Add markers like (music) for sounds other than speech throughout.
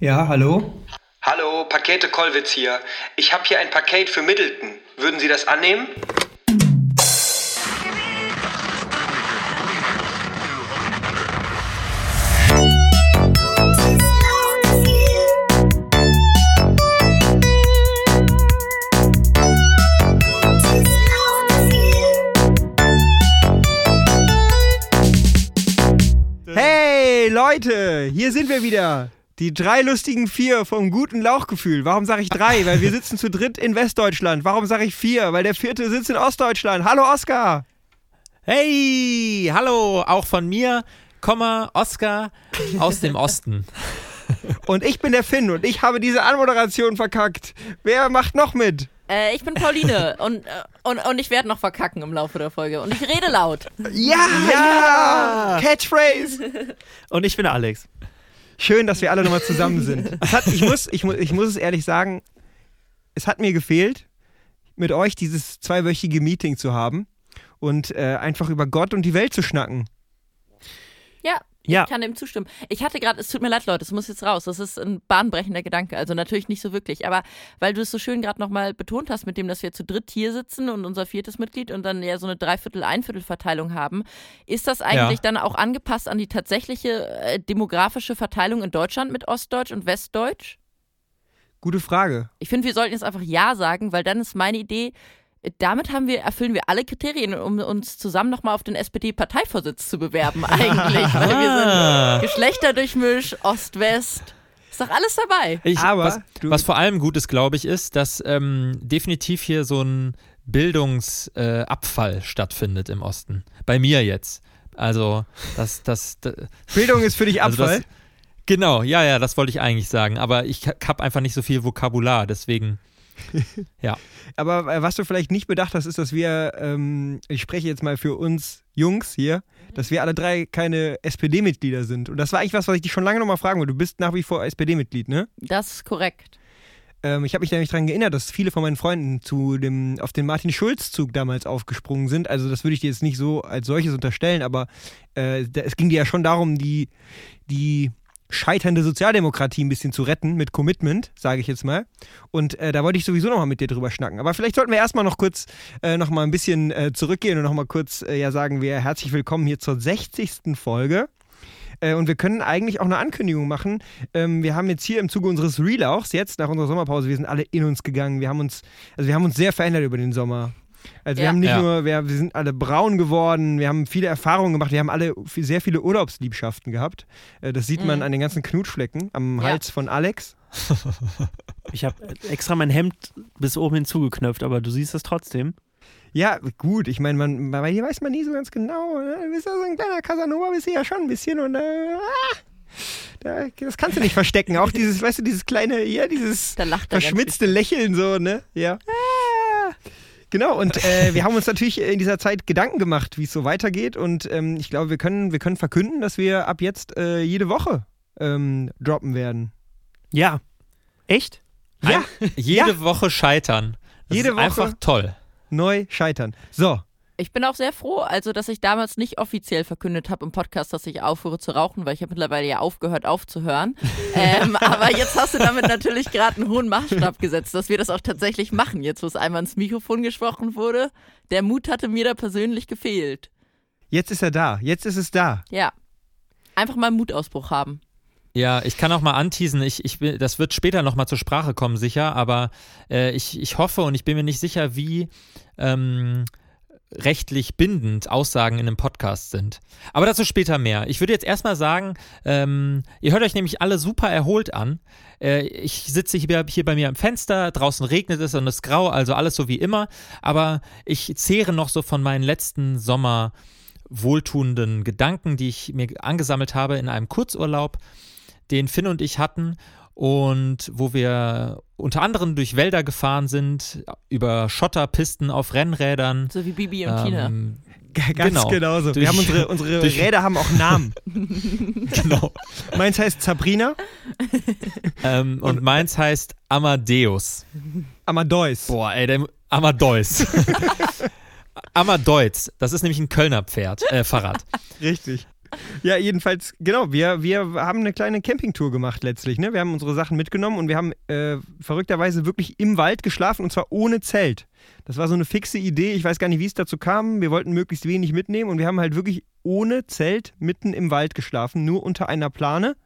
Ja, hallo? Hallo, Pakete Kollwitz hier. Ich habe hier ein Paket für Middleton. Würden Sie das annehmen? Hey Leute, hier sind wir wieder. Die drei lustigen vier vom guten Lauchgefühl. Warum sage ich drei? Weil wir sitzen zu dritt in Westdeutschland. Warum sage ich vier? Weil der vierte sitzt in Ostdeutschland. Hallo Oskar. Hey, hallo, auch von mir, Komma, Oskar aus dem Osten. (laughs) Und ich bin der Finn und ich habe diese Anmoderation verkackt. Wer macht noch mit? Äh, ich bin Pauline und, äh, und, und ich werde noch verkacken im Laufe der Folge. Und ich rede laut. Ja, ja, Catchphrase. (laughs) Und ich bin Alex. Schön, dass wir alle nochmal zusammen sind. Hat, ich, muss, ich, mu- ich muss es ehrlich sagen, es hat mir gefehlt, mit euch dieses zweiwöchige Meeting zu haben und äh, einfach über Gott und die Welt zu schnacken. Ja, Ja. ich kann dem zustimmen. Ich hatte gerade, es tut mir leid, Leute, es muss jetzt raus. Das ist ein bahnbrechender Gedanke. Also natürlich nicht so wirklich, aber weil du es so schön gerade nochmal betont hast, mit dem, dass wir zu dritt hier sitzen und unser viertes Mitglied und dann ja so eine Dreiviertel-Einviertel-Verteilung haben, ist das eigentlich Ja. dann auch angepasst an die tatsächliche äh, demografische Verteilung in Deutschland mit Ostdeutsch und Westdeutsch? Gute Frage. Ich finde, wir sollten jetzt einfach Ja sagen, weil dann ist meine Idee, damit haben wir, erfüllen wir alle Kriterien, um uns zusammen nochmal auf den SPD-Parteivorsitz zu bewerben, eigentlich. weil (laughs) wir Ah. sind Geschlechterdurchmisch, Ost-West. Ist doch alles dabei. Ich, Aber was, was vor allem gut ist, glaube ich, ist, dass ähm, definitiv hier so ein Bildungsabfall äh, stattfindet im Osten. Bei mir jetzt. Also, das, das, das Bildung ist für dich (laughs) also Abfall. das, genau, ja, ja, das wollte ich eigentlich sagen. Aber ich habe einfach nicht so viel Vokabular, deswegen. (laughs) Aber äh, was du vielleicht nicht bedacht hast, ist, dass wir, ähm, ich spreche jetzt mal für uns Jungs hier, dass wir alle drei keine SPD-Mitglieder sind. Und das war eigentlich was, was ich dich schon lange nochmal fragen wollte. Du bist nach wie vor SPD-Mitglied, ne? Das ist korrekt. Ähm, ich habe mich nämlich daran geerinnert, dass viele von meinen Freunden zu dem, auf den Martin-Schulz-Zug damals aufgesprungen sind. Also das würde ich dir jetzt nicht so als solches unterstellen, aber äh, da, es ging dir ja schon darum, die, die scheiternde Sozialdemokratie ein bisschen zu retten mit Commitment, sage ich jetzt mal. Und äh, da wollte ich sowieso nochmal mit dir drüber schnacken. Aber vielleicht sollten wir erstmal noch kurz äh, nochmal ein bisschen äh, zurückgehen und nochmal kurz äh, ja sagen wir herzlich willkommen hier zur 60. Folge. Äh, und wir können eigentlich auch eine Ankündigung machen. Ähm, wir haben jetzt hier im Zuge unseres Relauchs, jetzt nach unserer Sommerpause, wir sind alle in uns gegangen. Wir haben uns, also wir haben uns sehr verändert über den Sommer. Also wir Ja. haben nicht Ja. nur, wir, wir sind alle braun geworden, wir haben viele Erfahrungen gemacht, wir haben alle viel- sehr viele Urlaubsliebschaften gehabt. Äh, das sieht man Mhm. an den ganzen Knutschflecken am Ja. Hals von Alex. (laughs) Ich habe extra mein Hemd bis oben hinzugeknöpft, aber du siehst es trotzdem. Ja, gut, ich meine, man, bei dir weiß man nie so ganz genau. Ne? Du bist ja so ein kleiner Casanova, bist du ja schon ein bisschen und äh, ah, da, das kannst du nicht verstecken. Auch dieses, weißt du, dieses kleine, ja, dieses er verschmitzte Lächeln so, ne? Ja. Genau, und äh, wir haben uns natürlich in dieser Zeit Gedanken gemacht, wie es so weitergeht. Und ähm, ich glaube, wir können, wir können verkünden, dass wir ab jetzt äh, jede Woche ähm, droppen werden. Ja. Echt? Ja, Jede Woche scheitern. Das Jede ist Woche. einfach toll. neu scheitern. So, Ich bin auch sehr froh, also dass ich damals nicht offiziell verkündet habe im Podcast, dass ich aufhöre zu rauchen, weil ich habe mittlerweile ja aufgehört aufzuhören. (laughs) ähm, aber jetzt hast du damit natürlich gerade einen hohen Maßstab gesetzt, dass wir das auch tatsächlich machen. Jetzt, wo es einmal ins Mikrofon gesprochen wurde, der Mut hatte mir da persönlich gefehlt. jetzt ist er da. Jetzt ist es da. Ja. Einfach mal einen Mutausbruch haben. Ja, ich kann auch mal anteasen, ich, ich will, das wird später nochmal zur Sprache kommen, sicher, aber äh, ich, ich hoffe und ich bin mir nicht sicher, wie ähm, rechtlich bindend Aussagen in einem Podcast sind. Aber dazu später mehr. Ich würde jetzt erstmal sagen, ähm, ihr hört euch nämlich alle super erholt an. Äh, ich sitze hier, hier bei mir am Fenster, draußen regnet es und es ist grau, also alles so wie immer, aber ich zehre noch so von meinen letzten Sommer wohltuenden Gedanken, die ich mir angesammelt habe in einem Kurzurlaub den Finn und ich hatten und wo wir unter anderem durch Wälder gefahren sind, über Schotterpisten auf Rennrädern. So wie Bibi und Tina. Ähm, G- Ganz Genau. genauso. Durch- wir haben unsere, (laughs) unsere durch- Räder haben auch Namen. (laughs) genau. Meins heißt Sabrina, Ähm, und meins heißt Amadeus. Amadeus. Boah, ey, der Amadeus. (laughs) Amadeus. Das ist nämlich ein Kölner Pferd, äh, Fahrrad. Richtig. Ja, jedenfalls, genau, wir, wir haben eine kleine Campingtour gemacht letztlich. Ne? Wir haben unsere Sachen mitgenommen und wir haben äh, verrückterweise wirklich im Wald geschlafen und zwar ohne Zelt. Das war so eine fixe Idee. Ich weiß gar nicht, wie es dazu kam. Wir wollten möglichst wenig mitnehmen und wir haben halt wirklich ohne Zelt mitten im Wald geschlafen, nur unter einer Plane.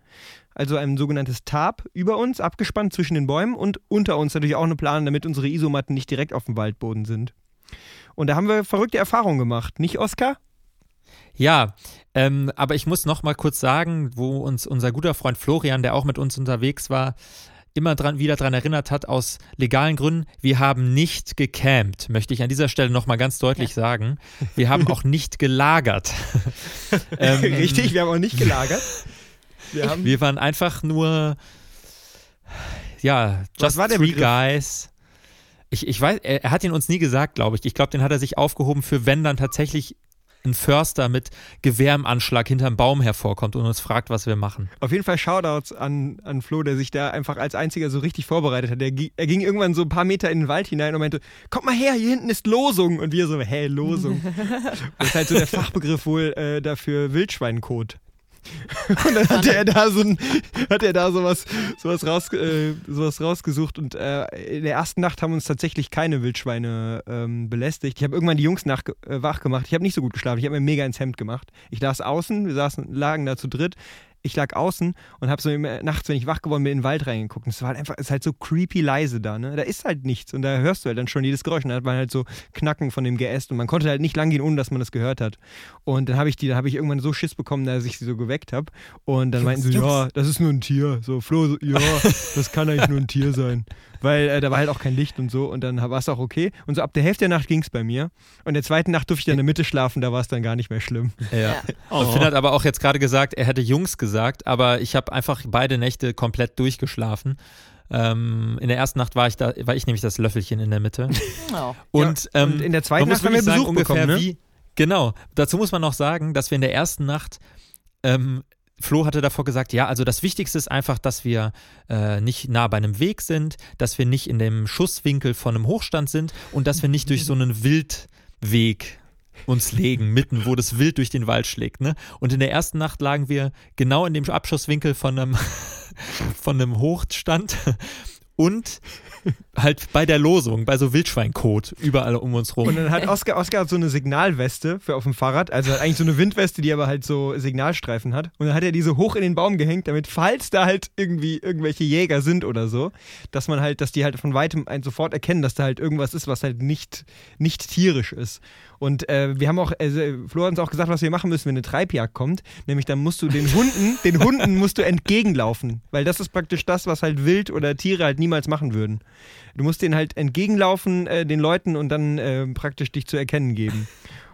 Also ein sogenanntes Tarp über uns, abgespannt zwischen den Bäumen und unter uns natürlich auch eine Plane, damit unsere Isomatten nicht direkt auf dem Waldboden sind. Und da haben wir verrückte Erfahrungen gemacht. Nicht, Oskar? Ja, ähm, aber ich muss noch mal kurz sagen, wo uns unser guter Freund Florian, der auch mit uns unterwegs war, immer dran, wieder daran erinnert hat, aus legalen Gründen, wir haben nicht gecampt, möchte ich an dieser Stelle noch mal ganz deutlich ja. sagen. Wir haben auch nicht gelagert. (laughs) ähm, Richtig, wir haben auch nicht gelagert. (laughs) Wir, haben wir waren einfach nur, ja, just three Begriff? guys. Ich, ich weiß, er, er, hat ihn uns nie gesagt, glaube ich. Ich glaube, den hat er sich aufgehoben für wenn dann tatsächlich ein Förster mit Gewehr im Anschlag hinterm Baum hervorkommt und uns fragt, was wir machen. Auf jeden Fall Shoutouts an, an Flo, der sich da einfach als einziger so richtig vorbereitet hat. Der, er ging irgendwann so ein paar Meter in den Wald hinein und meinte, kommt mal her, hier hinten ist Losung. Und wir so, hä, Losung. (laughs) das ist halt so der Fachbegriff wohl äh, dafür Wildschweinkot. (laughs) Und dann hatte er da so ein, hat er da sowas, sowas, raus, äh, sowas rausgesucht und äh, in der ersten Nacht haben uns tatsächlich keine Wildschweine ähm, belästigt. Ich habe irgendwann die Jungs nach, äh, wach gemacht. Ich habe nicht so gut geschlafen. Ich habe mir mega ins Hemd gemacht. Ich las außen, wir saßen, lagen da zu dritt ich lag außen und habe so nachts, wenn ich wach geworden bin, in den Wald reingeguckt. Und es war halt einfach, es ist halt so creepy leise da, ne? Da ist halt nichts und da hörst du halt dann schon jedes Geräusch. Und da hat man halt so Knacken von dem Geäst und man konnte halt nicht lang gehen, ohne dass man das gehört hat. Und dann habe ich die, da habe ich irgendwann so Schiss bekommen, dass ich sie so geweckt habe. Und dann meinten sie, ja, das ist nur ein Tier. So, Flo, so, ja, (laughs) das kann eigentlich nur ein Tier sein weil äh, da war halt auch kein Licht und so und dann war es auch okay. Und so ab der Hälfte der Nacht ging es bei mir. Und in der zweiten Nacht durfte ich dann in der Mitte schlafen, da war es dann gar nicht mehr schlimm. Ja. ja. Oh. Und Finn hat aber auch jetzt gerade gesagt, er hätte Jungs gesagt, aber ich habe einfach beide Nächte komplett durchgeschlafen. Ähm, in der ersten Nacht war ich da, war ich nämlich das Löffelchen in der Mitte. (laughs) Oh. Und, ja, ähm, und in der zweiten Nacht haben wir Besuch sagen, bekommen, ne? wie, Genau. Dazu muss man noch sagen, dass wir in der ersten Nacht ähm, Flo hatte davor gesagt, ja, also das Wichtigste ist einfach, dass wir äh, nicht nah bei einem Weg sind, dass wir nicht in dem Schusswinkel von einem Hochstand sind und dass wir nicht durch so einen Wildweg uns legen, mitten, wo das Wild durch den Wald schlägt. Ne? Und in der ersten Nacht lagen wir genau in dem Abschusswinkel von einem, (laughs) von einem Hochstand und halt bei der Losung, bei so Wildschweinkot überall um uns rum. Und dann hat Oscar, Oscar hat so eine Signalweste für auf dem Fahrrad, also eigentlich so eine Windweste, die aber halt so Signalstreifen hat. Und dann hat er diese hoch in den Baum gehängt, damit falls da halt irgendwie irgendwelche Jäger sind oder so, dass man halt, dass die halt von weitem sofort erkennen, dass da halt irgendwas ist, was halt nicht, nicht tierisch ist. Und äh, wir haben auch, äh, Flo hat uns auch gesagt, was wir machen müssen, wenn eine Treibjagd kommt. Nämlich dann musst du den Hunden, (laughs) den Hunden musst du entgegenlaufen. Weil das ist praktisch das, was halt Wild oder Tiere halt niemals machen würden. Du musst denen halt entgegenlaufen, äh, den Leuten, und dann äh, praktisch dich zu erkennen geben.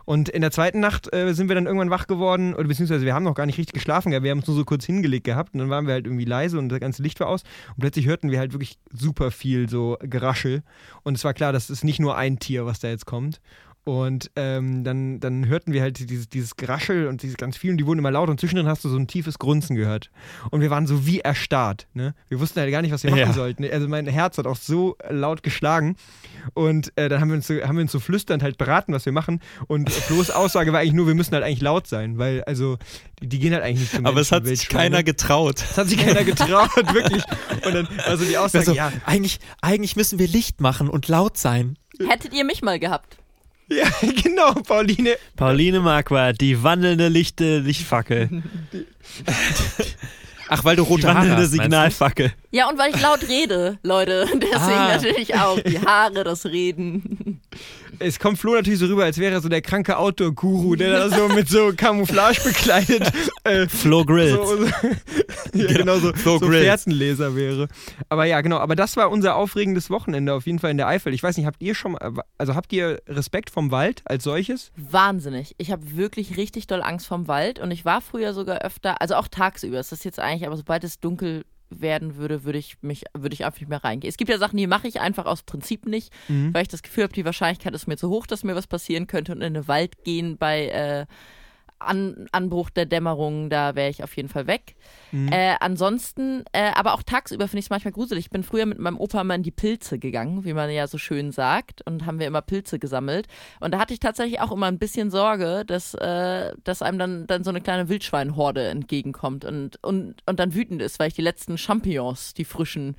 Und in der zweiten Nacht äh, sind wir dann irgendwann wach geworden, oder beziehungsweise wir haben noch gar nicht richtig geschlafen, wir haben uns nur so kurz hingelegt gehabt und dann waren wir halt irgendwie leise und das ganze Licht war aus und plötzlich hörten wir halt wirklich super viel so Geraschel und es war klar, das ist nicht nur ein Tier, was da jetzt kommt. Und ähm, dann, dann hörten wir halt dieses, dieses Geraschel und diese ganz vielen, die wurden immer laut und zwischendrin hast du so ein tiefes Grunzen gehört. Und wir waren so wie erstarrt. Ne? Wir wussten halt gar nicht, was wir machen ja. sollten. Also mein Herz hat auch so laut geschlagen. Und äh, dann haben wir, uns so, haben wir uns so flüsternd halt beraten, was wir machen. Und Flo's Aussage war eigentlich nur, wir müssen halt eigentlich laut sein, weil also die, die gehen halt eigentlich nicht zum Aber es hat sich keiner getraut. Es hat sich keiner getraut, wirklich. Und dann also die Aussage, also, ja. Eigentlich, eigentlich müssen wir Licht machen und laut sein. Hättet ihr mich mal gehabt? Ja, (laughs) genau, Pauline. Pauline Marquardt, die wandelnde Lichte Lichtfackel. (laughs) Ach, weil du rote die Haare hast. Signalfackel. Ja, und weil ich laut rede, Leute. (laughs) Deswegen ah. natürlich auch die Haare, das Reden. Es kommt Flo natürlich so rüber, als wäre er so der kranke Outdoor-Guru, der da so mit so Camouflage bekleidet. Äh, Flo Grills. So, so, (laughs) ja, genau, so, Flo so Fährtenleser wäre. Aber ja, genau. Aber das war unser aufregendes Wochenende auf jeden Fall in der Eifel. Ich weiß nicht, habt ihr schon, also habt ihr Respekt vom Wald als solches? Wahnsinnig. Ich habe wirklich richtig doll Angst vom Wald und ich war früher sogar öfter, also auch tagsüber. Das ist jetzt eigentlich, aber sobald es dunkel werden würde, würde ich mich, würde ich einfach nicht mehr reingehen. Es gibt ja Sachen, die mache ich einfach aus Prinzip nicht, mhm. weil ich das Gefühl habe, die Wahrscheinlichkeit ist mir zu hoch, dass mir was passieren könnte und in den Wald gehen bei äh, An Anbruch der Dämmerung, da wäre ich auf jeden Fall weg. Mhm. Äh, ansonsten, äh, aber auch tagsüber finde ich es manchmal gruselig. Ich bin früher mit meinem Opa mal in die Pilze gegangen, wie man ja so schön sagt, und haben wir immer Pilze gesammelt. Und da hatte ich tatsächlich auch immer ein bisschen Sorge, dass, äh, dass einem dann, dann so eine kleine Wildschweinhorde entgegenkommt und, und, und dann wütend ist, weil ich die letzten Champignons, die frischen,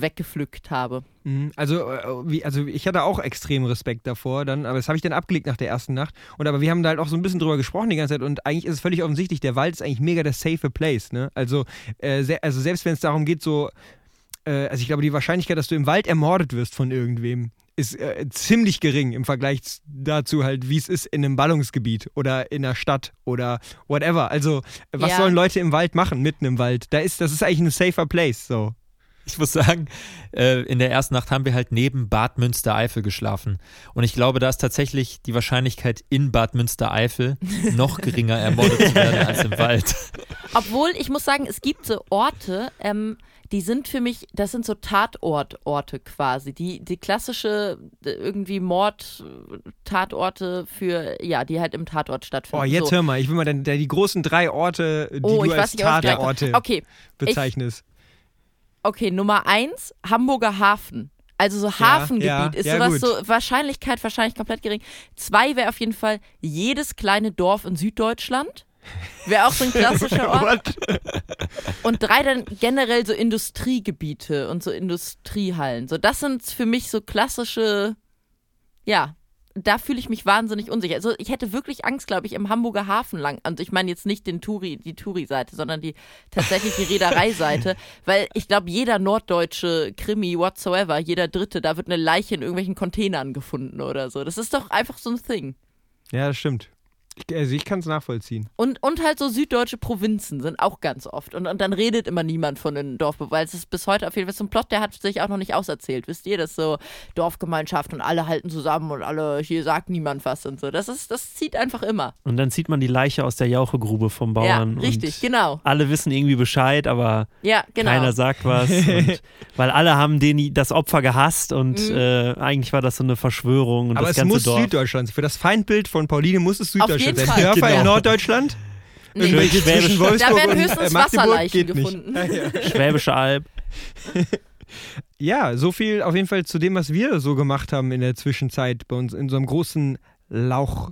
weggepflückt habe. Mhm. Also, äh, also ich hatte auch extrem Respekt davor, dann, aber das habe ich dann abgelegt nach der ersten Nacht. Und aber wir haben da halt auch so ein bisschen drüber gesprochen die ganze Zeit und eigentlich ist es völlig offensichtlich, der Wald ist eigentlich mega der safe place, ne? Also, äh, also selbst wenn es darum geht, so, äh, also ich glaube, die Wahrscheinlichkeit, dass du im Wald ermordet wirst von irgendwem, ist äh, ziemlich gering im Vergleich dazu halt, wie es ist in einem Ballungsgebiet oder in einer Stadt oder whatever. Also, was Ja. sollen Leute im Wald machen, mitten im Wald? Da ist, das ist eigentlich ein safer place, so. Ich muss sagen, äh, in der ersten Nacht haben wir halt neben Bad Münstereifel geschlafen. Und ich glaube, da ist tatsächlich die Wahrscheinlichkeit in Bad Münstereifel noch (laughs) geringer ermordet zu werden als im Wald. Obwohl, ich muss sagen, es gibt so Orte, ähm, die sind für mich, das sind so Tatortorte quasi. Die, die klassische äh, irgendwie Mord-Tatorte für, ja, die halt im Tatort stattfinden. Oh, jetzt so. hör mal, ich will mal dann, die großen drei Orte, die Oh, du ich als ich Tatorte Okay, bezeichnest. Okay, Nummer eins, Hamburger Hafen. Also so Hafengebiet ja, ist ja, sowas gut. so Wahrscheinlichkeit wahrscheinlich komplett gering. Zwei wäre auf jeden Fall jedes kleine Dorf in Süddeutschland. Wäre auch so ein (laughs) klassischer Ort. Und drei dann generell so Industriegebiete und so Industriehallen. So, das sind für mich so klassische, ja, da fühle ich mich wahnsinnig unsicher. Also ich hätte wirklich Angst, glaube ich, im Hamburger Hafen lang. Und ich meine jetzt nicht den Touri, die Touri-Seite, sondern die tatsächlich die Reederei-Seite. (laughs) weil ich glaube, jeder norddeutsche Krimi whatsoever, jeder dritte, da wird eine Leiche in irgendwelchen Containern gefunden oder so. Das ist doch einfach so ein Thing. Ja, das stimmt. Ich, also ich kann es nachvollziehen. Und, und halt so süddeutsche Provinzen sind auch ganz oft. Und, und dann redet immer niemand von den Dorfbewohnern, weil es ist bis heute auf jeden Fall so ein Plot, der hat sich auch noch nicht auserzählt. Wisst ihr, das ist so Dorfgemeinschaft und alle halten zusammen und alle, hier sagt niemand was und so. Das ist, das zieht einfach immer. Und dann zieht man die Leiche aus der Jauchegrube vom Bauern. ja, richtig, und genau. Alle wissen irgendwie Bescheid, aber Ja, genau. keiner sagt was. (laughs) und, weil alle haben den, das Opfer gehasst und Mhm. äh, eigentlich war das so eine Verschwörung. Und Aber das es ganze muss Dorf. Süddeutschland sein. Für das Feindbild von Pauline muss es Süddeutschland jeden. Fall. Dörfer Genau. in Norddeutschland? Nee. Schwäbisch- zwischen Da Wolfsburg werden und, höchstens äh, Wasserleichen geht nicht. gefunden. Ja, (laughs) ja. Schwäbische Alb. (laughs) Ja, so viel auf jeden Fall zu dem, was wir so gemacht haben in der Zwischenzeit bei uns in so einem großen Lauch,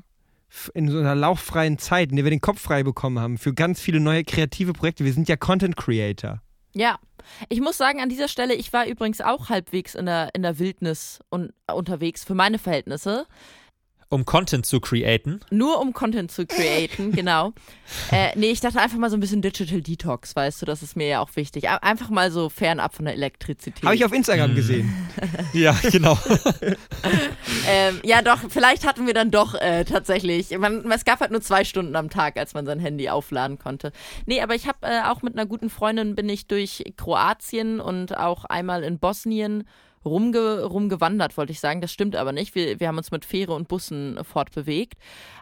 in so einer lauchfreien Zeit, in der wir den Kopf frei bekommen haben für ganz viele neue kreative Projekte. Wir sind ja Content Creator. Ja. Ich muss sagen, an dieser Stelle, ich war übrigens auch halbwegs in der, in der Wildnis un unterwegs, für meine Verhältnisse. Um Content zu createn. Nur um Content zu createn, (laughs) genau. Äh, nee, ich dachte einfach mal so ein bisschen Digital Detox, weißt du, das ist mir ja auch wichtig. Einfach mal so fernab von der Elektrizität. Habe ich auf Instagram Hm. gesehen. (laughs) Ja, genau. (laughs) ähm, ja, doch, vielleicht hatten wir dann doch äh, tatsächlich. Man, es gab halt nur zwei Stunden am Tag, als man sein Handy aufladen konnte. Nee, aber ich habe äh, auch mit einer guten Freundin bin ich durch Kroatien und auch einmal in Bosnien rumge rumgewandert, wollte ich sagen. Das stimmt aber nicht. Wir, wir haben uns mit Fähre und Bussen fortbewegt.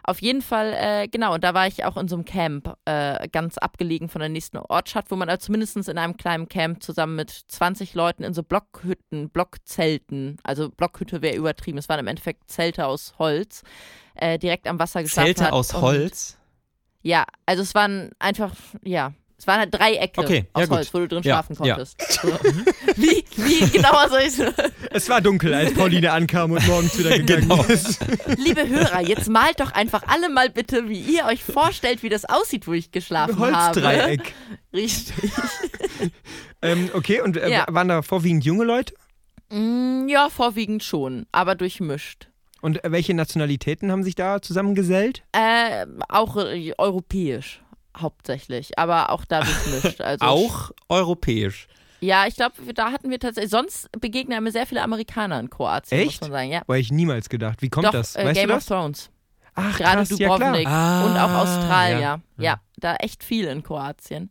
Auf jeden Fall, äh, genau, und da war ich auch in so einem Camp, äh, ganz abgelegen von der nächsten Ortschaft, wo man also zumindest in einem kleinen Camp zusammen mit 20 Leuten in so Blockhütten, Blockzelten, also Blockhütte wäre übertrieben, es waren im Endeffekt Zelte aus Holz, äh, direkt am Wasser geschlafen Zelte hat. aus Und- Holz. Ja, also es waren einfach, ja, es waren halt Dreiecke Okay, aus ja gut. Holz, wo du drin Ja, schlafen ja. konntest. So. (laughs) wie, wie genauer soll ich Es war dunkel, als Pauline ankam und morgens wieder gegangen Genau. ist. Liebe Hörer, jetzt malt doch einfach alle mal bitte, wie ihr euch vorstellt, wie das aussieht, wo ich geschlafen habe. Holzdreieck. Richtig. Ähm, okay, und äh, Ja. waren da vorwiegend junge Leute? Mm, ja, vorwiegend schon, aber durchmischt. Und äh, welche Nationalitäten haben sich da zusammengesellt? Äh, auch äh, europäisch hauptsächlich, aber auch da durchmischt. (laughs) Also Auch europäisch. Ja, ich glaube, da hatten wir tatsächlich, sonst begegnen mir sehr viele Amerikaner in Kroatien, muss Echt? man sagen. Ja. War ich niemals gedacht. Wie kommt Doch, das? äh, Weißt Game du of das? Thrones. Ach, Gerade krass, ja. Dubrovnik Ah, und auch Australien. ja. Ja. da echt viel in Kroatien.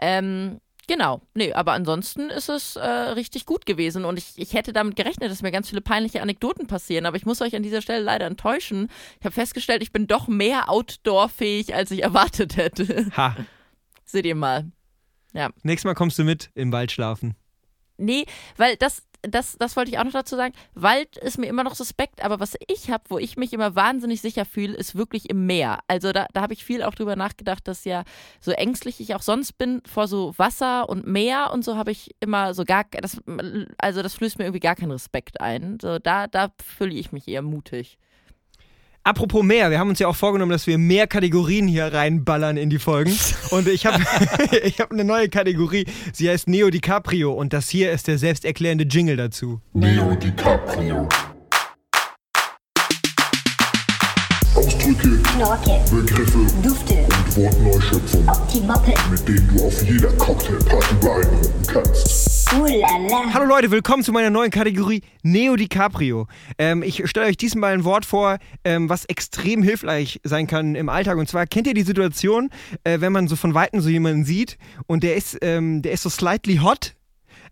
Ähm, genau. Nee, aber ansonsten ist es äh, richtig gut gewesen und ich, ich hätte damit gerechnet, dass mir ganz viele peinliche Anekdoten passieren, aber ich muss euch an dieser Stelle leider enttäuschen. Ich habe festgestellt, ich bin doch mehr outdoor-fähig, als ich erwartet hätte. Ha, Seht ihr mal. nächstes Mal kommst du mit im Wald schlafen. Nee, weil das, das, das wollte ich auch noch dazu sagen. Wald ist mir immer noch suspekt, aber was ich habe, wo ich mich immer wahnsinnig sicher fühle, ist wirklich im Meer. Also da, da habe ich viel auch drüber nachgedacht, dass ja so ängstlich ich auch sonst bin vor so Wasser und Meer und so habe ich immer so gar, das, also das flößt mir irgendwie gar keinen Respekt ein. So da, da fühle ich mich eher mutig. Apropos mehr, wir haben uns ja auch vorgenommen, dass wir mehr Kategorien hier reinballern in die Folgen. (laughs) Und ich habe (laughs) ich hab eine neue Kategorie. Sie heißt Neo DiCaprio und das hier ist der selbsterklärende Jingle dazu. Neo DiCaprio. Ausdrücke, Knorke, Begriffe Dufte, und Wortneuschöpfungen, Optimoppe, mit denen du auf jeder Cocktailparty beeindrucken kannst. Oulala. Hallo Leute, willkommen zu meiner neuen Kategorie Neo DiCaprio. Ähm, ich stelle euch diesmal ein Wort vor, ähm, was extrem hilfreich sein kann im Alltag. Und zwar kennt ihr die Situation, äh, wenn man so von Weitem so jemanden sieht und der ist, ähm, der ist so slightly hot,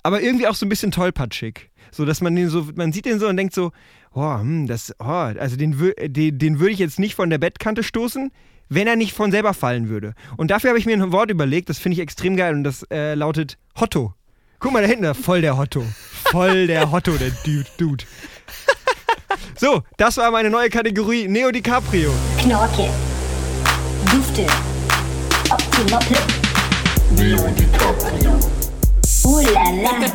aber irgendwie auch so ein bisschen tollpatschig. So, dass man den so, man sieht den so und denkt so, oh, hm, das, oh, also den, wür- den, den würde ich jetzt nicht von der Bettkante stoßen, wenn er nicht von selber fallen würde. Und dafür habe ich mir ein Wort überlegt, das finde ich extrem geil und das äh, lautet Hotto. Guck mal da hinten, voll der Hotto. Voll der Hotto, der Dude. Dude. So, das war meine neue Kategorie Neo DiCaprio. Knorke, Dufte, Optimoppe, Neo DiCaprio. Oulala. (laughs)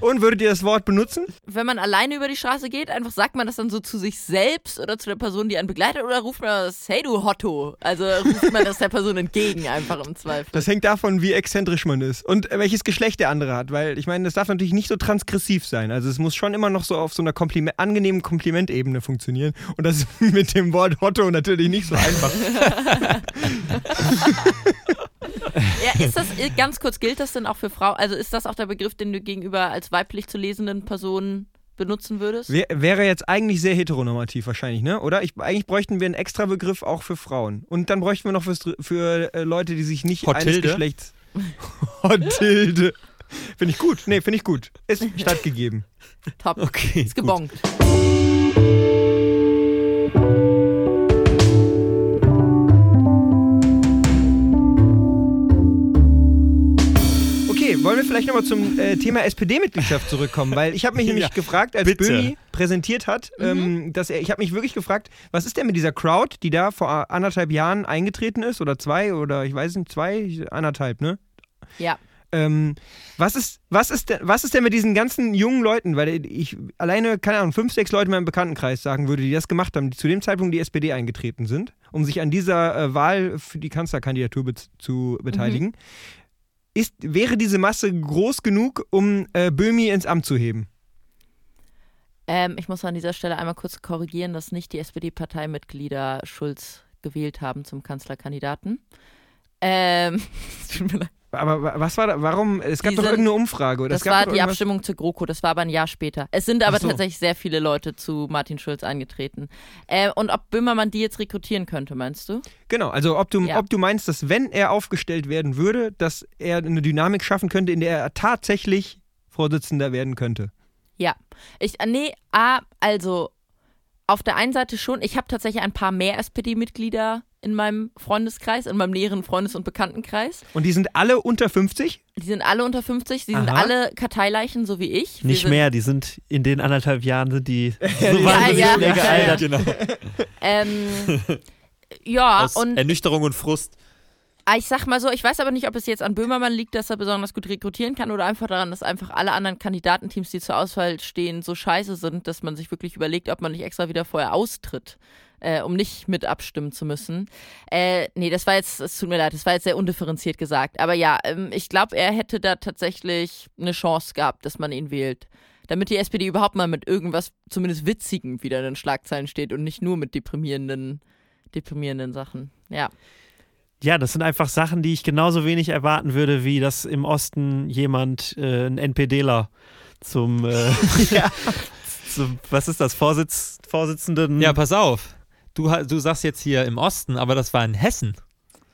Und würdet ihr das Wort benutzen? Wenn man alleine über die Straße geht, einfach sagt man das dann so zu sich selbst oder zu der Person, die einen begleitet, oder ruft man das, hey du Hotto? Also ruft man das der Person entgegen, einfach im Zweifel. Das hängt davon, wie exzentrisch man ist und welches Geschlecht der andere hat, weil ich meine, das darf natürlich nicht so transgressiv sein. Also es muss schon immer noch so auf so einer Kompliment angenehmen Komplimentebene funktionieren und das ist (laughs) mit dem Wort Hotto natürlich nicht so einfach. (laughs) Ja, ist das, ganz kurz, gilt das denn auch für Frauen? Also ist das auch der Begriff, den du gegenüber als weiblich zu lesenden Personen benutzen würdest? Wär, wäre jetzt eigentlich sehr heteronormativ wahrscheinlich, ne? Oder? Ich, eigentlich bräuchten wir einen extra Begriff auch für Frauen. Und dann bräuchten wir noch fürs, für äh, Leute, die sich nicht eines Hotilde? Geschlechts. (laughs) Hotilde. Finde ich gut. Nee, finde ich gut. Ist stattgegeben. Top. Okay. Ist gebongt. Wollen wir vielleicht nochmal zum äh, Thema SPD-Mitgliedschaft zurückkommen? Weil ich habe mich (laughs) nämlich Ja, gefragt, als bitte. Böhmi präsentiert hat, ähm, dass er, ich habe mich wirklich gefragt, was ist denn mit dieser Crowd, die da vor anderthalb Jahren eingetreten ist oder zwei oder ich weiß nicht, zwei, anderthalb, ne? Ja. Ähm, was ist, was ist, denn, was ist denn mit diesen ganzen jungen Leuten? Weil ich alleine, keine Ahnung, fünf, sechs Leute in meinem Bekanntenkreis sagen würde, die das gemacht haben, die zu dem Zeitpunkt die SPD eingetreten sind, um sich an dieser äh, Wahl für die Kanzlerkandidatur be zu beteiligen. Ist, wäre diese Masse groß genug, um äh, Böhmi ins Amt zu heben? Ähm, ich muss an dieser Stelle einmal kurz korrigieren, dass nicht die SPD-Parteimitglieder Schulz gewählt haben zum Kanzlerkandidaten. Ähm, (laughs) tut mir leid. Aber wa- was war da? Warum? Es gab Die doch sind- irgendeine Umfrage. Oder Das es gab war die irgendwas- Abstimmung zur GroKo, das war aber ein Jahr später. Es sind aber so. tatsächlich sehr viele Leute zu Martin Schulz eingetreten. Äh, und ob Böhmermann die jetzt rekrutieren könnte, meinst du? Genau, also ob du, Ja. ob du meinst, dass wenn er aufgestellt werden würde, dass er eine Dynamik schaffen könnte, in der er tatsächlich Vorsitzender werden könnte. Ja. Ich, äh, nee, ah, also auf der einen Seite schon, ich habe tatsächlich ein paar mehr SPD-Mitglieder in meinem Freundeskreis, in meinem näheren Freundes- und Bekanntenkreis. Und die sind alle unter 50? Die sind alle unter 50, sie sind Aha. alle Karteileichen, so wie ich. Wir Nicht sind, mehr, die sind in den anderthalb Jahren sind die (laughs) so Ja, wahnsinnig ja, ja, gealtert. Genau. Ähm, (laughs) ja, Aus und Ernüchterung und Frust. Ah, Ich sag mal so, ich weiß aber nicht, ob es jetzt an Böhmermann liegt, dass er besonders gut rekrutieren kann oder einfach daran, dass einfach alle anderen Kandidatenteams, die zur Auswahl stehen, so scheiße sind, dass man sich wirklich überlegt, ob man nicht extra wieder vorher austritt, äh, um nicht mit abstimmen zu müssen. Äh, nee, das war jetzt, es tut mir leid, das war jetzt sehr undifferenziert gesagt. Aber ja, ähm, ich glaube, er hätte da tatsächlich eine Chance gehabt, dass man ihn wählt. Damit die SPD überhaupt mal mit irgendwas, zumindest Witzigem, wieder in den Schlagzeilen steht und nicht nur mit deprimierenden, deprimierenden Sachen. Ja. Ja, das sind einfach Sachen, die ich genauso wenig erwarten würde, wie dass im Osten jemand, äh, ein NPDler zum, äh, (laughs) (laughs) zum, was ist das, Vorsitz, Vorsitzenden. Ja, pass auf. Du, du sagst jetzt hier im Osten, aber das war in Hessen.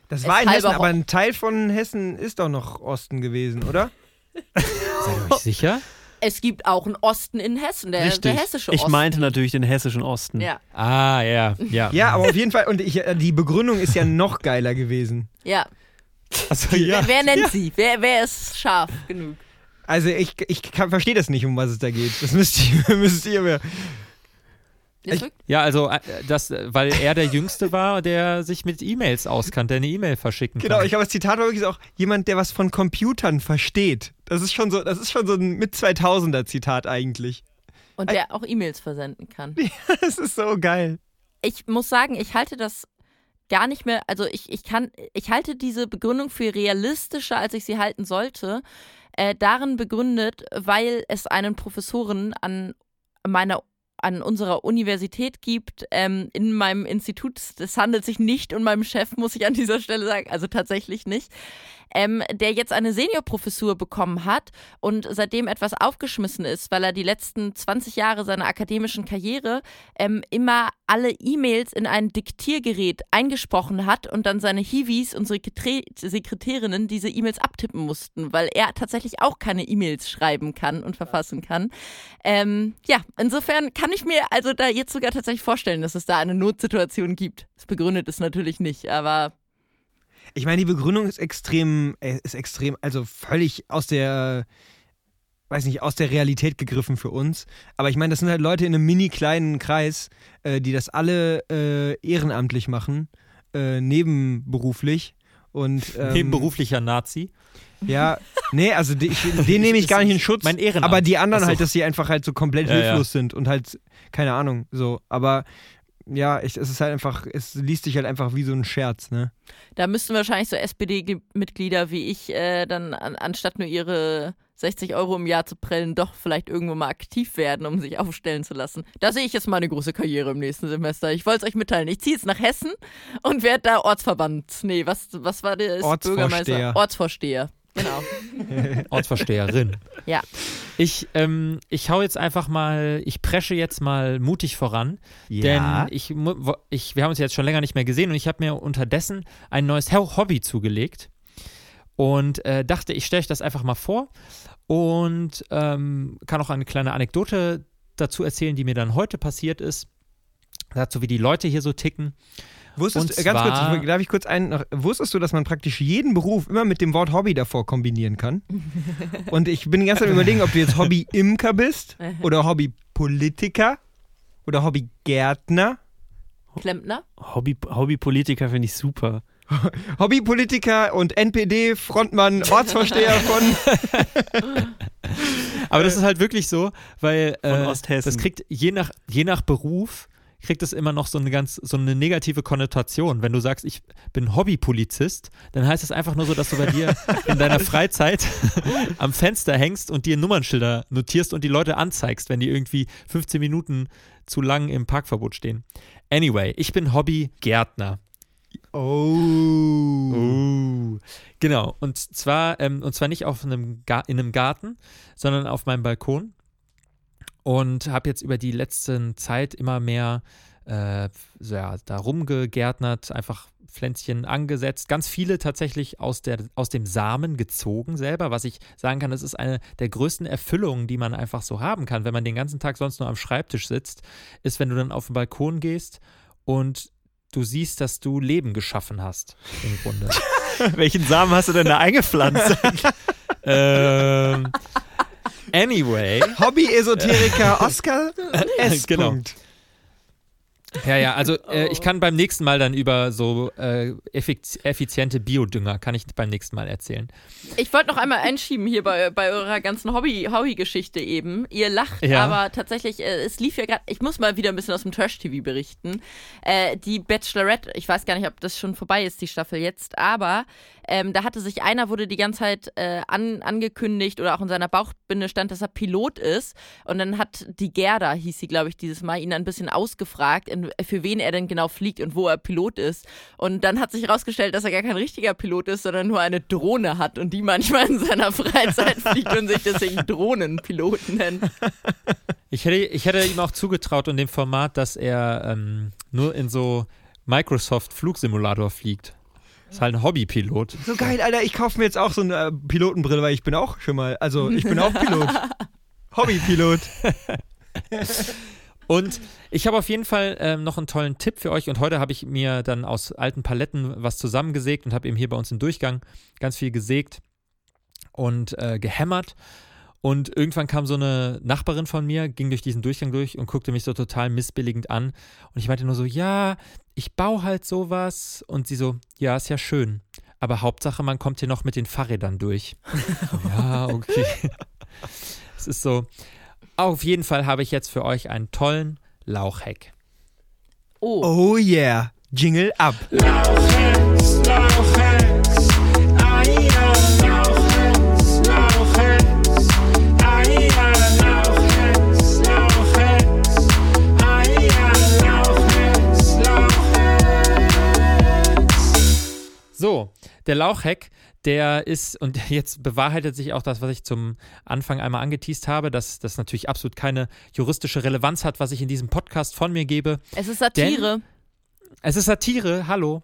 Das Es war in Hessen, aber ein Teil von Hessen ist doch noch Osten gewesen, oder? Seid ihr euch sicher? Es gibt auch einen Osten in Hessen, der, Richtig. der hessische ich Osten. meinte natürlich den hessischen Osten. Ja, Ah, ja, ja. Ja, aber auf jeden Fall, und ich, äh, die Begründung ist ja noch geiler gewesen. ja. Also, ja. Wer nennt sie? Wer, wer ist scharf genug? Also ich, ich verstehe das nicht, um was es da geht. Das müsst ihr, (laughs) müsst ihr mir. Ich- Ja, also äh, das, weil er der Jüngste war, der sich mit E-Mails auskannt, der eine E-Mail verschicken Genau, kann. ich glaube, das Zitat war wirklich auch jemand, der was von Computern versteht. Das ist schon so, das ist schon so ein mit 2000er Zitat eigentlich. Und der auch E-Mails versenden kann. (laughs) Das ist so geil. ich muss sagen, ich halte das gar nicht mehr, also ich, ich kann, ich halte diese Begründung für realistischer, als ich sie halten sollte, äh, darin begründet, weil es einen Professoren an meiner an unserer Universität gibt, ähm, in meinem Institut, das handelt sich nicht um meinem Chef, muss ich an dieser Stelle sagen, also tatsächlich nicht, ähm, der jetzt eine Seniorprofessur bekommen hat und seitdem etwas aufgeschmissen ist, weil er die letzten 20 Jahre seiner akademischen Karriere ähm, immer alle E-Mails in ein Diktiergerät eingesprochen hat und dann seine Hiwis und Sekretä Sekretärinnen diese E-Mails abtippen mussten, weil er tatsächlich auch keine E-Mails schreiben kann und verfassen kann. Ähm, ja, insofern kann ich mir also da jetzt sogar tatsächlich vorstellen, dass es da eine Notsituation gibt. Es begründet es natürlich nicht, aber Ich meine, die Begründung ist extrem, äh, ist extrem, also völlig aus der, weiß nicht, aus der Realität gegriffen für uns. Aber ich meine, das sind halt Leute in einem mini kleinen Kreis, äh, die das alle äh, ehrenamtlich machen, äh, nebenberuflich. Und, ähm, Nebenberuflicher Nazi. Ja, nee, also die, ich, (laughs) den nehme ich gar nicht in Schutz. Mein Ehrenamt. Aber die anderen Ach so. halt, dass sie einfach halt so komplett Ja, ja. hilflos sind und halt, keine Ahnung, so. Aber ja, ich, es ist halt einfach, es liest sich halt einfach wie so ein Scherz, ne? Da müssten wahrscheinlich so SPD-Mitglieder wie ich äh, dann an, anstatt nur ihre 60 Euro im Jahr zu prellen, doch vielleicht irgendwo mal aktiv werden, um sich aufstellen zu lassen. Da sehe ich jetzt mal eine große Karriere im nächsten Semester. Ich wollte es euch mitteilen. Ich ziehe jetzt nach Hessen und werde da Ortsverband. Nee, was, was war der? Ortsvorsteher. Bürgermeister? Ortsvorsteher. Genau. (laughs) Ortsvorsteherin. Ja. Ich, ähm, ich hau jetzt einfach mal, ich presche jetzt mal mutig voran, denn ich, ich, wir haben uns jetzt schon länger nicht mehr gesehen und ich habe mir unterdessen ein neues Ho- Hobby zugelegt und äh, dachte, ich stelle euch das einfach mal vor und ähm, kann auch eine kleine Anekdote dazu erzählen, die mir dann heute passiert ist. Dazu, wie die Leute hier so ticken. Wusstest Und du, ganz kurz, darf ich kurz einen, noch, wusstest du, dass man praktisch jeden Beruf immer mit dem Wort Hobby davor kombinieren kann? (laughs) Und ich bin die ganze Zeit am überlegen, ob du jetzt Hobby-Imker bist oder Hobby-Politiker oder Hobby-Gärtner. Klempner? Hobby, Hobbypolitiker finde ich super. (laughs) Hobbypolitiker und NPD-Frontmann, Ortsvorsteher von. (laughs) Aber das ist halt wirklich so, weil äh, das kriegt je nach, je nach Beruf kriegt es immer noch so eine ganz so eine negative Konnotation. Wenn du sagst, ich bin Hobbypolizist, dann heißt es einfach nur so, dass du bei dir in deiner Freizeit (laughs) am Fenster hängst und dir Nummernschilder notierst und die Leute anzeigst, wenn die irgendwie 15 Minuten zu lang im Parkverbot stehen. Anyway, ich bin Hobbygärtner. Oh. Oh. Genau. Und zwar, ähm, und zwar nicht auf einem Ga in einem Garten, sondern auf meinem Balkon. Und habe jetzt über die letzten Zeit immer mehr äh, so, ja, da rumgegärtnert, einfach Pflänzchen angesetzt. Ganz viele tatsächlich aus, der, aus dem Samen gezogen selber, was ich sagen kann, das ist eine der größten Erfüllungen, die man einfach so haben kann, wenn man den ganzen Tag sonst nur am Schreibtisch sitzt, ist, wenn du dann auf den Balkon gehst und du siehst, dass du Leben geschaffen hast, im Grunde. (laughs) Welchen Samen hast du denn da eingepflanzt? (laughs) ähm, anyway. (laughs) Hobby-Esoteriker Oscar (laughs) S. Genau. Punkt. Ja, ja, also äh, ich kann beim nächsten Mal dann über so äh, effiz effiziente Biodünger, kann ich beim nächsten Mal erzählen. Ich wollte noch einmal einschieben hier bei, bei eurer ganzen Hobby- Hobby-Geschichte eben. Ihr lacht, Ja. aber tatsächlich, äh, es lief ja gerade, ich muss mal wieder ein bisschen aus dem Trash-TV berichten. Äh, die Bachelorette, ich weiß gar nicht, ob das schon vorbei ist, die Staffel jetzt, aber ähm, da hatte sich einer, wurde die ganze Zeit äh, an, angekündigt oder auch in seiner Bauchbinde stand, dass er Pilot ist. Und dann hat die Gerda, hieß sie, glaube ich, dieses Mal, ihn ein bisschen ausgefragt, in, für wen er denn genau fliegt und wo er Pilot ist. Und dann hat sich herausgestellt, dass er gar kein richtiger Pilot ist, sondern nur eine Drohne hat und die manchmal in seiner (laughs) Freizeit fliegt und sich deswegen Drohnenpiloten nennt. Ich hätte, ich hätte ihm auch zugetraut in dem Format, dass er ähm, nur in so Microsoft Flugsimulator fliegt. Ist halt ein Hobbypilot. So geil, Alter. Ich kaufe mir jetzt auch so eine äh, Pilotenbrille, weil ich bin auch schon mal, also ich bin auch Pilot. (laughs) Hobbypilot. (laughs) Und ich habe auf jeden Fall ähm, noch einen tollen Tipp für euch. Und heute habe ich mir dann aus alten Paletten was zusammengesägt und habe eben hier bei uns im Durchgang ganz viel gesägt und äh, gehämmert. Und irgendwann kam so eine Nachbarin von mir, ging durch diesen Durchgang durch und guckte mich so total missbilligend an. Und ich meinte nur so, ja, ich baue halt sowas. Und sie so, ja, ist ja schön. Aber Hauptsache, man kommt hier noch mit den Fahrrädern durch. (laughs) ja, okay. Es ist so. Auf jeden Fall habe ich jetzt für euch einen tollen Lauchhack. Oh. Oh yeah. Jingle ab. So, der Lauchhack, der ist, und (laughs) jetzt bewahrheitet sich auch das, was ich zum Anfang einmal angeteased habe, dass das natürlich absolut keine juristische Relevanz hat, was ich in diesem Podcast von mir gebe. Es ist Satire. Es ist Satire, hallo.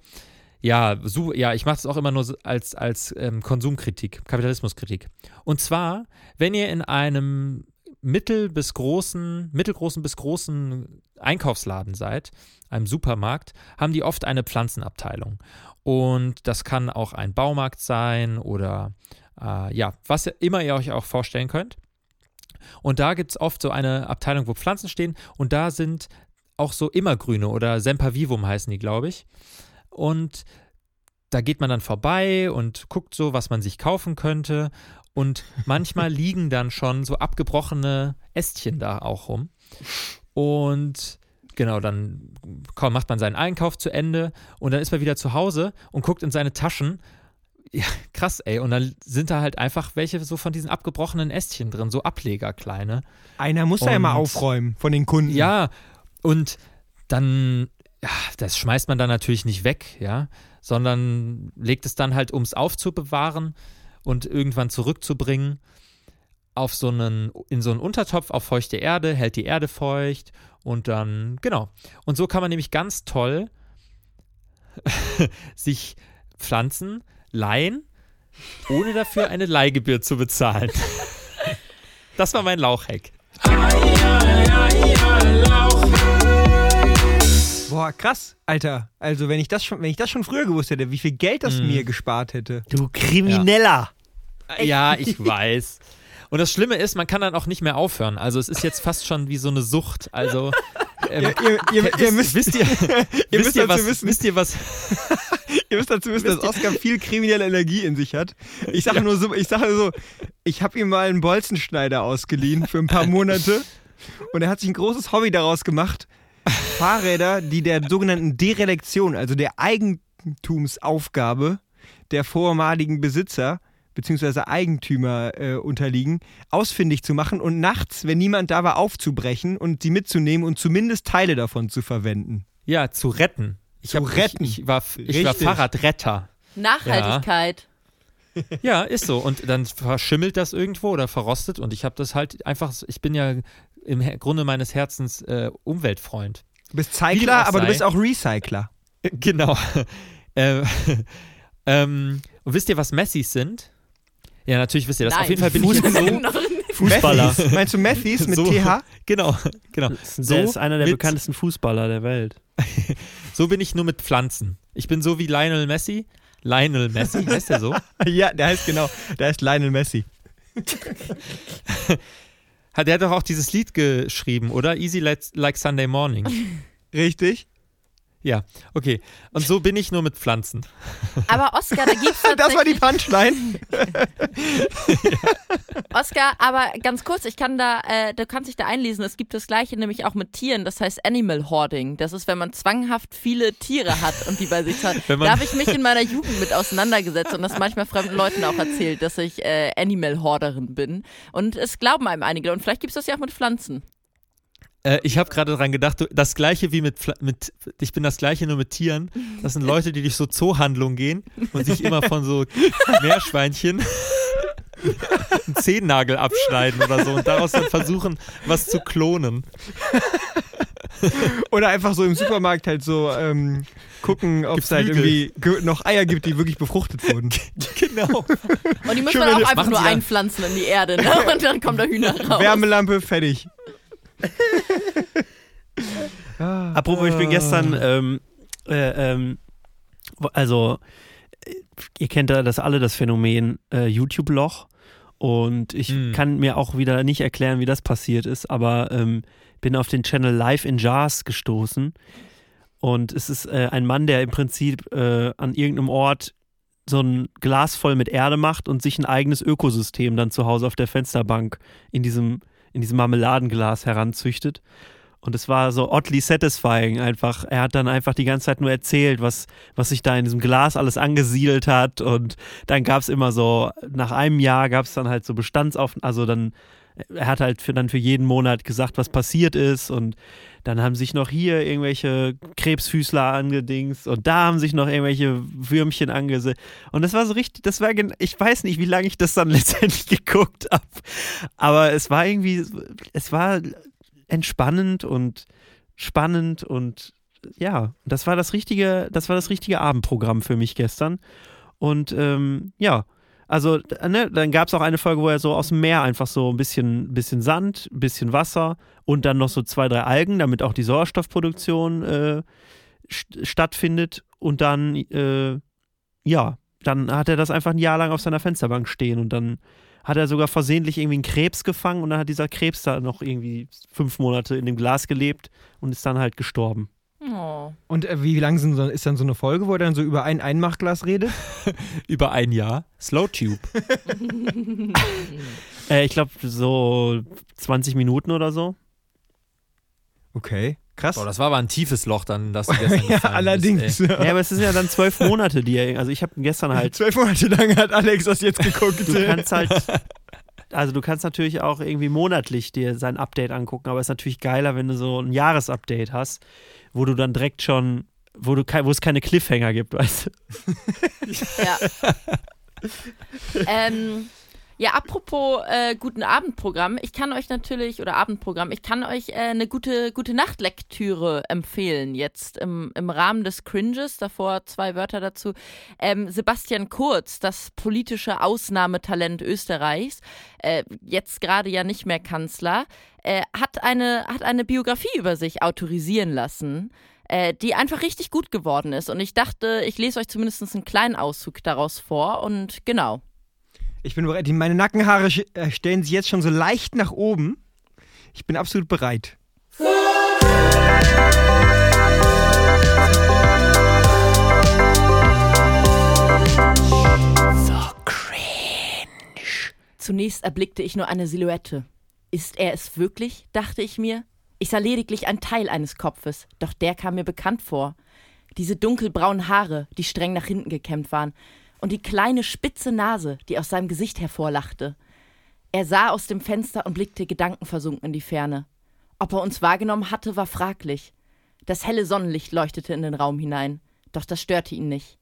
Ja, so, ja, ich mache es auch immer nur als, als ähm, Konsumkritik, Kapitalismuskritik. Und zwar, wenn ihr in einem mittel bis großen, mittelgroßen bis großen Einkaufsladen seid, einem Supermarkt, haben die oft eine Pflanzenabteilung. Und das kann auch ein Baumarkt sein oder äh, ja, was immer ihr euch auch vorstellen könnt. Und da gibt es oft so eine Abteilung, wo Pflanzen stehen und da sind auch so Immergrüne oder Sempervivum heißen die, glaube ich. Und da geht man dann vorbei und guckt so, was man sich kaufen könnte. Und manchmal (laughs) liegen dann schon so abgebrochene Ästchen da auch rum. Und genau, dann macht man seinen Einkauf zu Ende und dann ist man wieder zu Hause und guckt in seine Taschen. Ja, krass, ey. Und dann sind da halt einfach welche so von diesen abgebrochenen Ästchen drin, so Ableger kleine. Einer muss da ja mal Und- aufräumen von den Kunden. Ja, und dann, ja, das schmeißt man dann natürlich nicht weg, ja, sondern legt es dann halt, um es aufzubewahren und irgendwann zurückzubringen auf so einen, in so einen Untertopf auf feuchte Erde, hält die Erde feucht und dann, genau. Und so kann man nämlich ganz toll (laughs) sich Pflanzen leihen, ohne dafür eine Leihgebühr zu bezahlen. (laughs) Das war mein Lauchhack. Boah, krass, Alter. Also, wenn ich das schon, wenn ich das schon früher gewusst hätte, wie viel Geld das Mhm. mir gespart hätte. Du Krimineller. Ja, ich weiß. Und das Schlimme ist, man kann dann auch nicht mehr aufhören. Also es ist jetzt fast schon wie so eine Sucht. Also (laughs) ähm, Ihr, ihr, ihr, ihr, wisst, müsst, wisst ihr, (laughs) ihr wisst müsst ihr dazu was, wissen, wisst ihr was? (laughs) ihr müsst dazu wissen, dass Oscar viel kriminelle Energie in sich hat. Ich sage nur so, ich sage so, ich habe ihm mal einen Bolzenschneider ausgeliehen für ein paar Monate und er hat sich ein großes Hobby daraus gemacht, Fahrräder, die der sogenannten Derelektion, also der Eigentumsaufgabe der vormaligen Besitzer bzw. Eigentümer äh, unterliegen, ausfindig zu machen und nachts, wenn niemand da war, aufzubrechen und sie mitzunehmen und zumindest Teile davon zu verwenden. Ja, zu retten. Ich Zu hab, retten. Ich, ich, war, ich war. Fahrradretter. Nachhaltigkeit. Ja, ist so. Und dann verschimmelt das irgendwo oder verrostet und ich habe das halt einfach, ich bin ja im Grunde meines Herzens äh, Umweltfreund. Du bist Cycler, aber du bist auch Recycler. Genau. (laughs) äh, ähm, und wisst ihr, was Messis sind? Ja, natürlich wisst ihr das. Nein. Auf jeden Fall bin ich jetzt so. (laughs) Fußballer. Methis. Meinst du Methis mit (laughs) so, TH? Genau, genau. So der ist einer der bekanntesten Fußballer der Welt. So bin ich nur mit Pflanzen. Ich bin so wie Lionel Messi. Lionel Messi, (laughs) heißt der so? Ja, der heißt genau, der heißt Lionel Messi. (laughs) Hat der hat doch auch dieses Lied geschrieben, oder? Easy like, like Sunday Morning. Richtig? Ja, okay. Und so bin ich nur mit Pflanzen. Aber Oscar, da gibt's tatsächlich. (laughs) Das war die Punchline. (laughs) Oscar, aber ganz kurz, ich kann da, äh, du kannst dich da einlesen. Es gibt das Gleiche nämlich auch mit Tieren. Das heißt Animal Hoarding. Das ist, wenn man zwanghaft viele Tiere hat und die bei sich hat. Da habe ich mich in meiner Jugend mit auseinandergesetzt und das manchmal fremden Leuten auch erzählt, dass ich äh, Animal Hoarderin bin. Und es glauben einem einige. Und vielleicht gibt es das ja auch mit Pflanzen. Äh, ich habe gerade dran gedacht, du, das gleiche wie mit, mit, ich bin das gleiche nur mit Tieren. Das sind Leute, die durch so Zoohandlungen gehen und sich immer von so Meerschweinchen (laughs) einen Zehennagel abschneiden oder so und daraus dann versuchen, was zu klonen. Oder einfach so im Supermarkt halt so ähm, gucken, ob es halt irgendwie ge- noch Eier gibt, die wirklich befruchtet wurden. (laughs) Genau. Und die man wenn auch einfach nur einpflanzen in die Erde. Ne? Und dann kommen da Hühner (laughs) raus. Wärmelampe, fertig. (laughs) Apropos, ich bin gestern, ähm, äh, ähm, also, ihr kennt ja das alle, das Phänomen äh, YouTube-Loch. Und ich Hm. kann mir auch wieder nicht erklären, wie das passiert ist, aber ähm, bin auf den Channel Live in Jars gestoßen. Und es ist äh, ein Mann, der im Prinzip äh, an irgendeinem Ort so ein Glas voll mit Erde macht und sich ein eigenes Ökosystem dann zu Hause auf der Fensterbank in diesem, in diesem Marmeladenglas heranzüchtet. Und es war so oddly satisfying einfach. Er hat dann einfach die ganze Zeit nur erzählt, was, was sich da in diesem Glas alles angesiedelt hat. Und dann gab es immer so, nach einem Jahr gab es dann halt so Bestandsauf... Also dann, er hat halt für, dann für jeden Monat gesagt, was passiert ist. Und dann haben sich noch hier irgendwelche Krebsfüßler angedingst. Und da haben sich noch irgendwelche Würmchen angesehen. Und das war so richtig, das war, ich weiß nicht, wie lange ich das dann (laughs) letztendlich geguckt habe. Aber es war irgendwie, es war entspannend und spannend und ja, das war das richtige, das war das richtige Abendprogramm für mich gestern. Und ähm, ja, also ne, dann gab es auch eine Folge, wo er so aus dem Meer einfach so ein bisschen, bisschen Sand, ein bisschen Wasser und dann noch so zwei, drei Algen, damit auch die Sauerstoffproduktion äh, st stattfindet. Und dann, äh, ja, dann hat er das einfach ein Jahr lang auf seiner Fensterbank stehen und dann hat er sogar versehentlich irgendwie einen Krebs gefangen und dann hat dieser Krebs da noch irgendwie fünf Monate in dem Glas gelebt und ist dann halt gestorben. Oh. Und äh, wie lang sind, ist dann so eine Folge, wo er dann so über ein Einmachglas redet? (laughs) Über ein Jahr. Slowtube. (laughs) Äh, ich glaube so 20 Minuten oder so. Okay, krass. Boah, das war aber ein tiefes Loch dann, dass du (laughs) gestern ja, gefallen allerdings. Bist, ey. Ja, aber es sind ja dann zwölf Monate, die er. Also ich habe gestern halt. Zwölf Monate lang hat Alex das jetzt geguckt. Du kannst halt. Also du kannst natürlich auch irgendwie monatlich dir sein Update angucken, aber es ist natürlich geiler, wenn du so ein Jahresupdate hast, wo du dann direkt schon, wo du wo es keine Cliffhanger gibt, weißt du? Ja. (laughs) ähm, ja, apropos äh, guten Abendprogramm, ich kann euch natürlich, oder Abendprogramm, ich kann euch äh, eine gute, gute Nachtlektüre empfehlen, jetzt im, im Rahmen des Cringes, davor zwei Wörter dazu. Ähm, Sebastian Kurz, das politische Ausnahmetalent Österreichs, äh, jetzt gerade ja nicht mehr Kanzler, äh, hat, eine, hat eine Biografie über sich autorisieren lassen äh, die einfach richtig gut geworden ist. Und ich dachte, ich lese euch zumindest einen kleinen Auszug daraus vor und genau. Ich bin bereit. Die- Meine Nackenhaare äh, stellen sich jetzt schon so leicht nach oben. Ich bin absolut bereit. Zunächst erblickte ich nur eine Silhouette. Ist er es wirklich? dachte ich mir. Ich sah lediglich einen Teil eines Kopfes, doch der kam mir bekannt vor. Diese dunkelbraunen Haare, die streng nach hinten gekämmt waren, und die kleine spitze Nase, die aus seinem Gesicht hervorlachte. Er sah aus dem Fenster und blickte gedankenversunken in die Ferne. Ob er uns wahrgenommen hatte, war fraglich. Das helle Sonnenlicht leuchtete in den Raum hinein, doch das störte ihn nicht.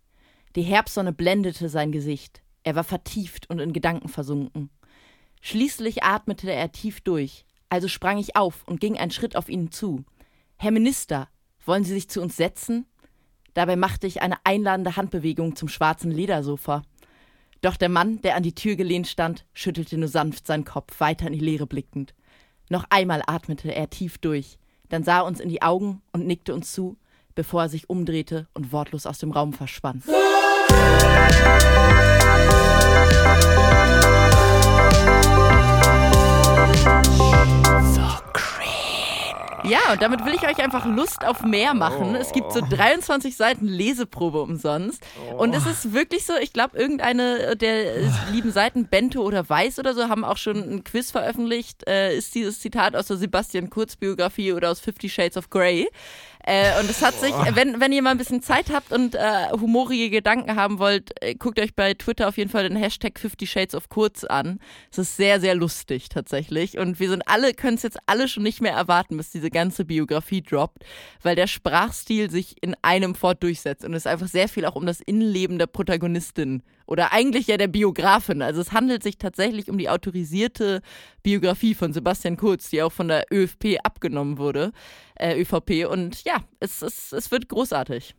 Die Herbstsonne blendete sein Gesicht. Er war vertieft und in Gedanken versunken. Schließlich atmete er tief durch, also sprang ich auf und ging einen Schritt auf ihn zu. Herr Minister, wollen Sie sich zu uns setzen? Dabei machte ich eine einladende Handbewegung zum schwarzen Ledersofa. Doch der Mann, der an die Tür gelehnt stand, schüttelte nur sanft seinen Kopf, weiter in die Leere blickend. Noch einmal atmete er tief durch, dann sah er uns in die Augen und nickte uns zu, bevor er sich umdrehte und wortlos aus dem Raum verschwand. Ja, und damit will ich euch einfach Lust auf mehr machen. Es gibt so 23 Seiten Leseprobe umsonst. Und es ist wirklich so, ich glaube, irgendeine der äh, lieben Seiten, Bento oder Weiß oder so, haben auch schon ein Quiz veröffentlicht. Äh, ist dieses Zitat aus der Sebastian Kurz Biografie oder aus Fifty Shades of Grey? Äh, und es hat sich, wenn, wenn ihr mal ein bisschen Zeit habt und äh, humorige Gedanken haben wollt, äh, guckt euch bei Twitter auf jeden Fall den Hashtag Fifty Shades of Kurz an. Es ist sehr, sehr lustig tatsächlich. Und wir sind alle, können es jetzt alle schon nicht mehr erwarten, bis diese ganze Biografie droppt, weil der Sprachstil sich in einem fort durchsetzt. Und es ist einfach sehr viel auch um das Innenleben der Protagonistin oder eigentlich ja der Biografin. Also es handelt sich tatsächlich um die autorisierte Biografie von Sebastian Kurz, die auch von der ÖFP abgenommen wurde, äh, ÖVP. Und ja, es, es, es wird großartig.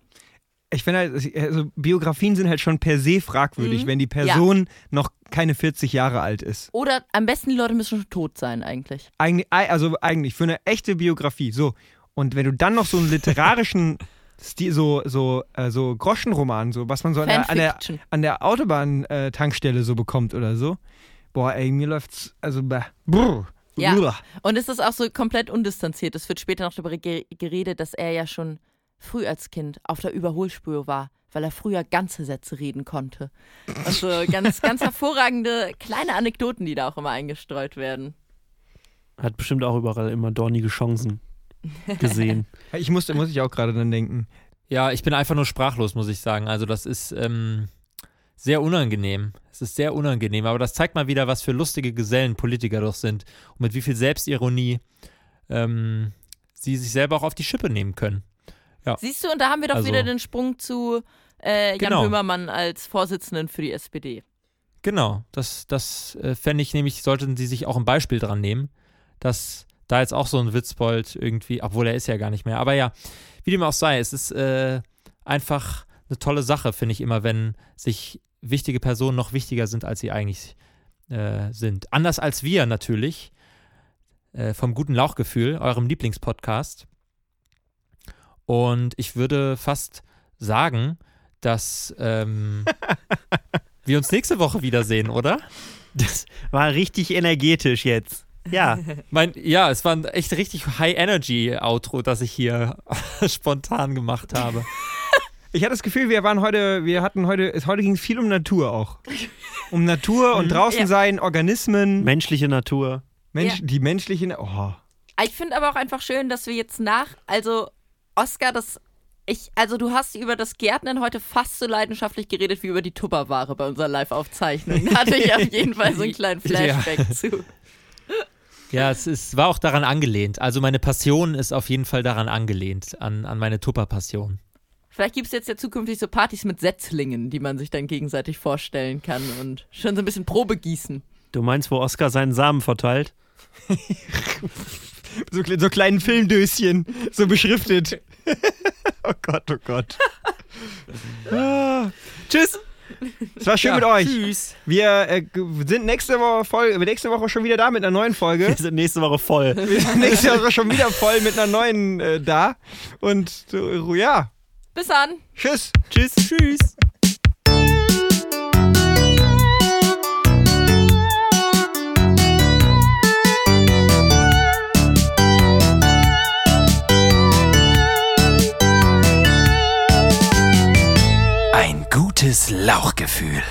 Ich finde halt, also Biografien sind halt schon per se fragwürdig, Mhm. wenn die Person noch keine 40 Jahre alt ist. Oder am besten die Leute müssen schon tot sein eigentlich. Eigentlich, also eigentlich für eine echte Biografie. So. Und wenn du dann noch so einen literarischen (laughs) Stil, so, so, äh, so Groschenroman, so, was man so an der, an der, an der Autobahn-Tankstelle so bekommt oder so, boah, ey, mir läuft's, also, bäh, brr, Ja. brr. Und es ist auch so komplett undistanziert. Es wird später noch darüber ge geredet, dass er ja schon früh als Kind auf der Überholspur war, weil er früher ganze Sätze reden konnte. Also (laughs) ganz, ganz hervorragende kleine Anekdoten, die da auch immer eingestreut werden. Hat bestimmt auch überall immer dornige Chancen gesehen. (laughs) Ich musste, muss ich auch gerade dann denken. Ja, ich bin einfach nur sprachlos, muss ich sagen. Also das ist ähm, sehr unangenehm. Es ist sehr unangenehm, aber das zeigt mal wieder, was für lustige Gesellen Politiker doch sind und mit wie viel Selbstironie ähm, sie sich selber auch auf die Schippe nehmen können. Siehst du, und da haben wir doch Also- wieder den Sprung zu äh, Jan Genau. Böhmermann als Vorsitzenden für die SPD. Genau, das, das äh, fände ich nämlich, sollten sie sich auch ein Beispiel dran nehmen, dass da jetzt auch so ein Witzbold irgendwie, obwohl er ist ja gar nicht mehr, aber ja, wie dem auch sei, es ist äh, einfach eine tolle Sache, finde ich immer, wenn sich wichtige Personen noch wichtiger sind, als sie eigentlich äh, sind. Anders als wir natürlich, äh, vom guten Lauchgefühl, eurem Lieblingspodcast. Und ich würde fast sagen, dass ähm, (laughs) wir uns nächste Woche wiedersehen, oder? Das war richtig energetisch jetzt. Ja, Mein, ja, es war ein echt richtig High-Energy-Outro, das ich hier (laughs) spontan gemacht habe. Ich hatte das Gefühl, wir waren heute, wir hatten heute, es, heute ging es viel um Natur auch. Um Natur und draußen Ja. sein, Organismen, menschliche Natur. Mensch, Ja. die menschlichen. Oh. Ich finde aber auch einfach schön, dass wir jetzt nach, also Oscar, das ich, also du hast über das Gärtnern heute fast so leidenschaftlich geredet wie über die Tupperware bei unserer Live-Aufzeichnung. Da hatte ich auf jeden Fall so einen kleinen Flashback zu. Ja, es ist, war auch daran angelehnt. Also meine Passion ist auf jeden Fall daran angelehnt, an, an meine Tupper-Passion. Vielleicht gibt es jetzt ja zukünftig so Partys mit Setzlingen, die man sich dann gegenseitig vorstellen kann und schon so ein bisschen Probe gießen. Du meinst, wo Oscar seinen Samen verteilt? (laughs) So, so kleinen Filmdöschen, so beschriftet. (laughs) oh Gott, oh Gott. (laughs) Ah. Tschüss. Es war schön mit euch. Tschüss. Wir äh, sind nächste Woche, voll, nächste Woche schon wieder da mit einer neuen Folge. Wir sind nächste Woche voll. (laughs) Wir sind nächste Woche schon wieder voll mit einer neuen äh, da. Und äh, ja, Bis dann! tschüss. Tschüss. Tschüss. Gutes Lauchgefühl.